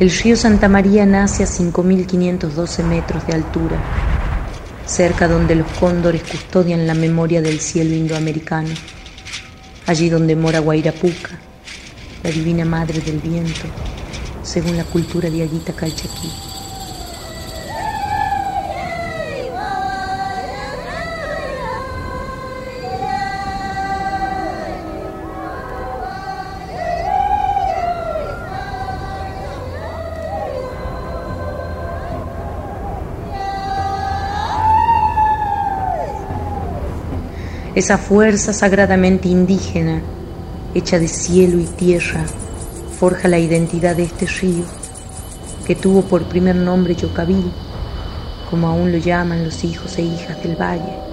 El río Santa María nace a 5.512 metros de altura, cerca donde los cóndores custodian la memoria del cielo indoamericano, allí donde mora Guairapuca, la divina madre del viento, según la cultura de Aguita Calchaquí. Esa fuerza sagradamente indígena, hecha de cielo y tierra, forja la identidad de este río, que tuvo por primer nombre Yocabil, como aún lo llaman los hijos e hijas del valle.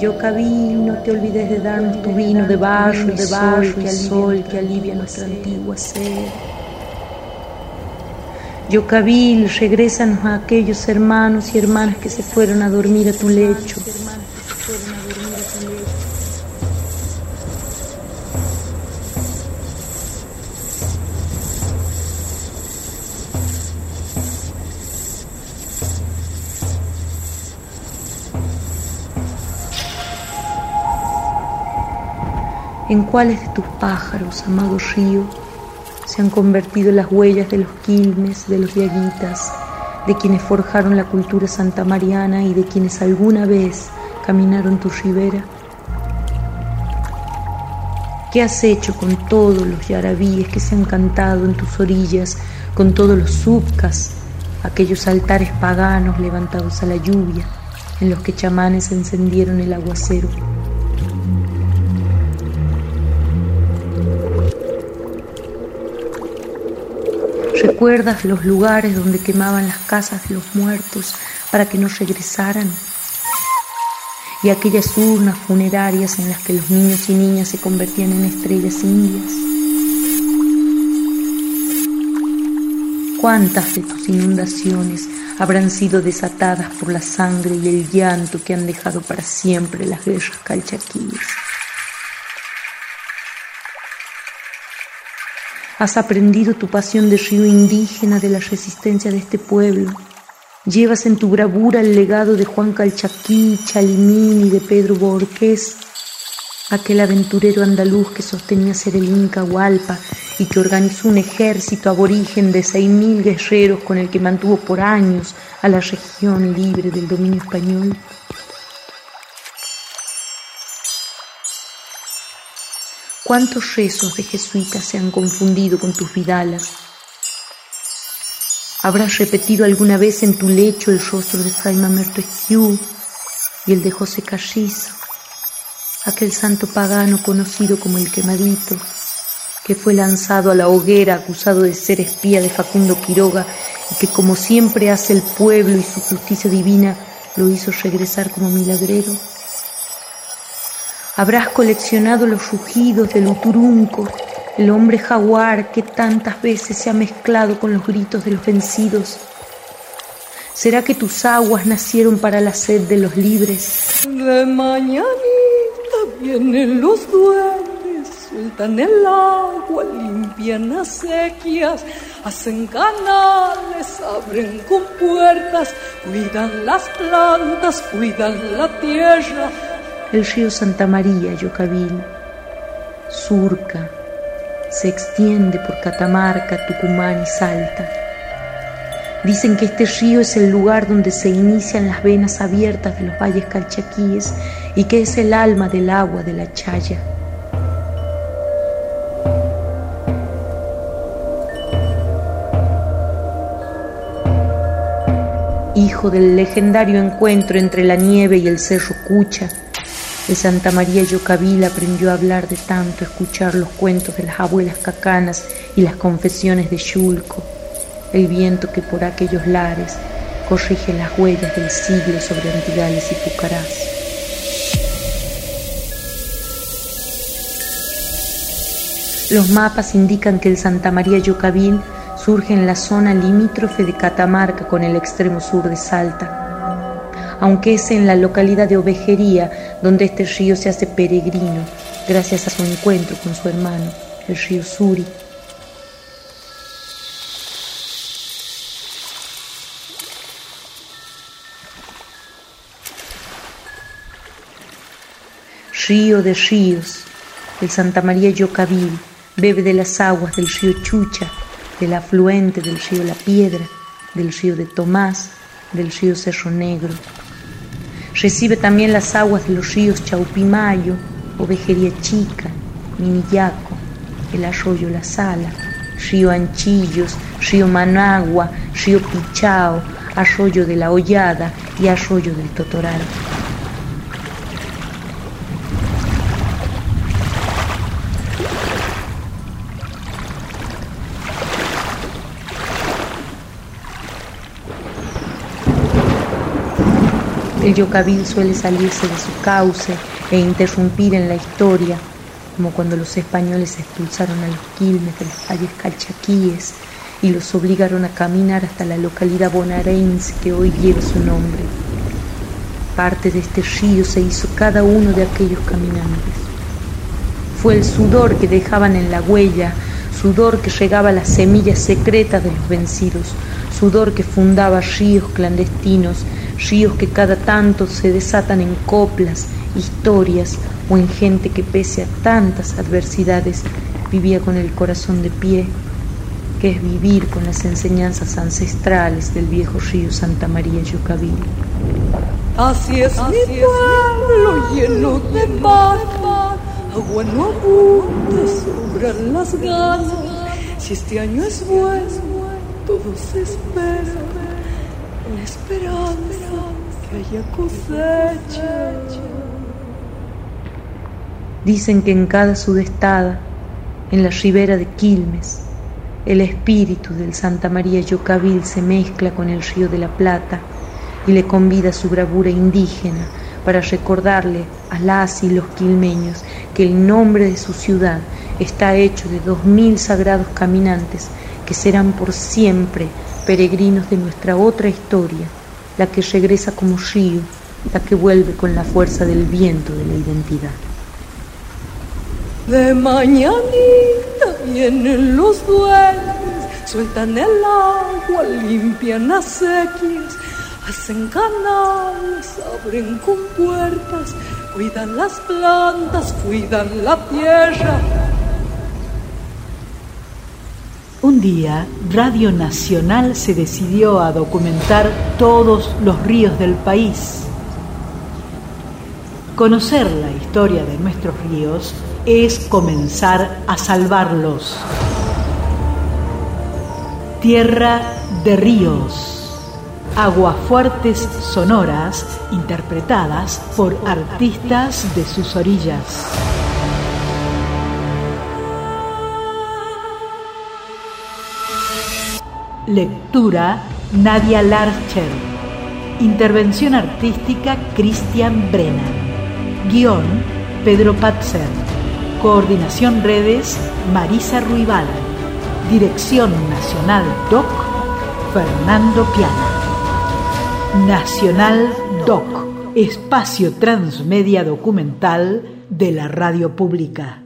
Yocabil, no te olvides de darnos tu vino de barro, de barro, que sol, que alivia nuestra antigua sed. Yocabil, regrésanos a aquellos hermanos y hermanas que se fueron a dormir a tu lecho. En cuáles de tus pájaros, amado río, se han convertido las huellas de los quilmes, de los diaguitas, de quienes forjaron la cultura santamariana y de quienes alguna vez caminaron tu ribera. ¿Qué has hecho con todos los yarabíes que se han cantado en tus orillas, con todos los subcas, aquellos altares paganos levantados a la lluvia, en los que chamanes encendieron el aguacero? ¿Recuerdas los lugares donde quemaban las casas de los muertos para que no regresaran? Y aquellas urnas funerarias en las que los niños y niñas se convertían en estrellas indias. ¿Cuántas de tus inundaciones habrán sido desatadas por la sangre y el llanto que han dejado para siempre las guerras calchaquíes? Has aprendido tu pasión de río indígena de la resistencia de este pueblo. Llevas en tu bravura el legado de Juan Calchaquí, Chalimín y de Pedro Borqués, aquel aventurero andaluz que sostenía ser el Inca Hualpa y que organizó un ejército aborigen de seis mil guerreros con el que mantuvo por años a la región libre del dominio español. ¿Cuántos rezos de jesuitas se han confundido con tus vidalas? ¿Habrás repetido alguna vez en tu lecho el rostro de Fray Mamerto y el de José Carrizo, aquel santo pagano conocido como el quemadito, que fue lanzado a la hoguera acusado de ser espía de Facundo Quiroga y que como siempre hace el pueblo y su justicia divina, lo hizo regresar como milagrero? Habrás coleccionado los rugidos del uturunco, el hombre jaguar que tantas veces se ha mezclado con los gritos de los vencidos. ¿Será que tus aguas nacieron para la sed de los libres? De mañanita vienen los duendes, sueltan el agua, limpian acequias, hacen canales, abren compuertas, cuidan las plantas, cuidan la tierra el río Santa María, Yocabil, surca, se extiende por Catamarca, Tucumán y Salta. Dicen que este río es el lugar donde se inician las venas abiertas de los valles calchaquíes y que es el alma del agua de la Chaya. Hijo del legendario encuentro entre la nieve y el cerro Cucha, de Santa María Yocabil aprendió a hablar de tanto escuchar los cuentos de las abuelas cacanas y las confesiones de Yulco, el viento que por aquellos lares corrige las huellas del siglo sobre Antigales y Pucarás. Los mapas indican que el Santa María Yocabil surge en la zona limítrofe de Catamarca con el extremo sur de Salta, aunque es en la localidad de Ovejería donde este río se hace peregrino gracias a su encuentro con su hermano, el río Suri. Río de ríos, el Santa María Yocabil bebe de las aguas del río Chucha, del afluente del río La Piedra, del río de Tomás, del río Cerro Negro. Recibe también las aguas de los ríos Chaupimayo, Ovejería Chica, Minillaco, el arroyo La Sala, río Anchillos, río Managua, río Pichao, arroyo de la Hollada y arroyo del Totoral. El yocabil suele salirse de su cauce e interrumpir en la historia, como cuando los españoles expulsaron a los quilmes de las valles calchaquíes y los obligaron a caminar hasta la localidad bonaerense que hoy lleva su nombre. Parte de este río se hizo cada uno de aquellos caminantes. Fue el sudor que dejaban en la huella, sudor que regaba las semillas secretas de los vencidos, sudor que fundaba ríos clandestinos ríos que cada tanto se desatan en coplas, historias o en gente que pese a tantas adversidades vivía con el corazón de pie, que es vivir con las enseñanzas ancestrales del viejo río Santa María Yucaví. Así es mi pueblo lleno de mar, agua no abunda, sobran las ganas. Si este año es bueno, todo se la esperanza que haya cosecha. Dicen que en cada sudestada, en la ribera de Quilmes, el espíritu del Santa María Yocabil se mezcla con el río de la Plata y le convida su bravura indígena para recordarle a las y los quilmeños que el nombre de su ciudad está hecho de dos mil sagrados caminantes que serán por siempre peregrinos de nuestra otra historia, la que regresa como río, la que vuelve con la fuerza del viento de la identidad. De mañanita vienen los duendes, sueltan el agua, limpian las sequías, hacen canales, abren con puertas, cuidan las plantas, cuidan la tierra un día, Radio Nacional se decidió a documentar todos los ríos del país. Conocer la historia de nuestros ríos es comenzar a salvarlos. Tierra de ríos. Aguafuertes sonoras interpretadas por artistas de sus orillas. Lectura Nadia Larcher. Intervención artística Cristian Brennan. Guión Pedro Patzer. Coordinación redes Marisa Ruibal. Dirección Nacional DOC Fernando Piana. Nacional DOC. Espacio Transmedia Documental de la Radio Pública.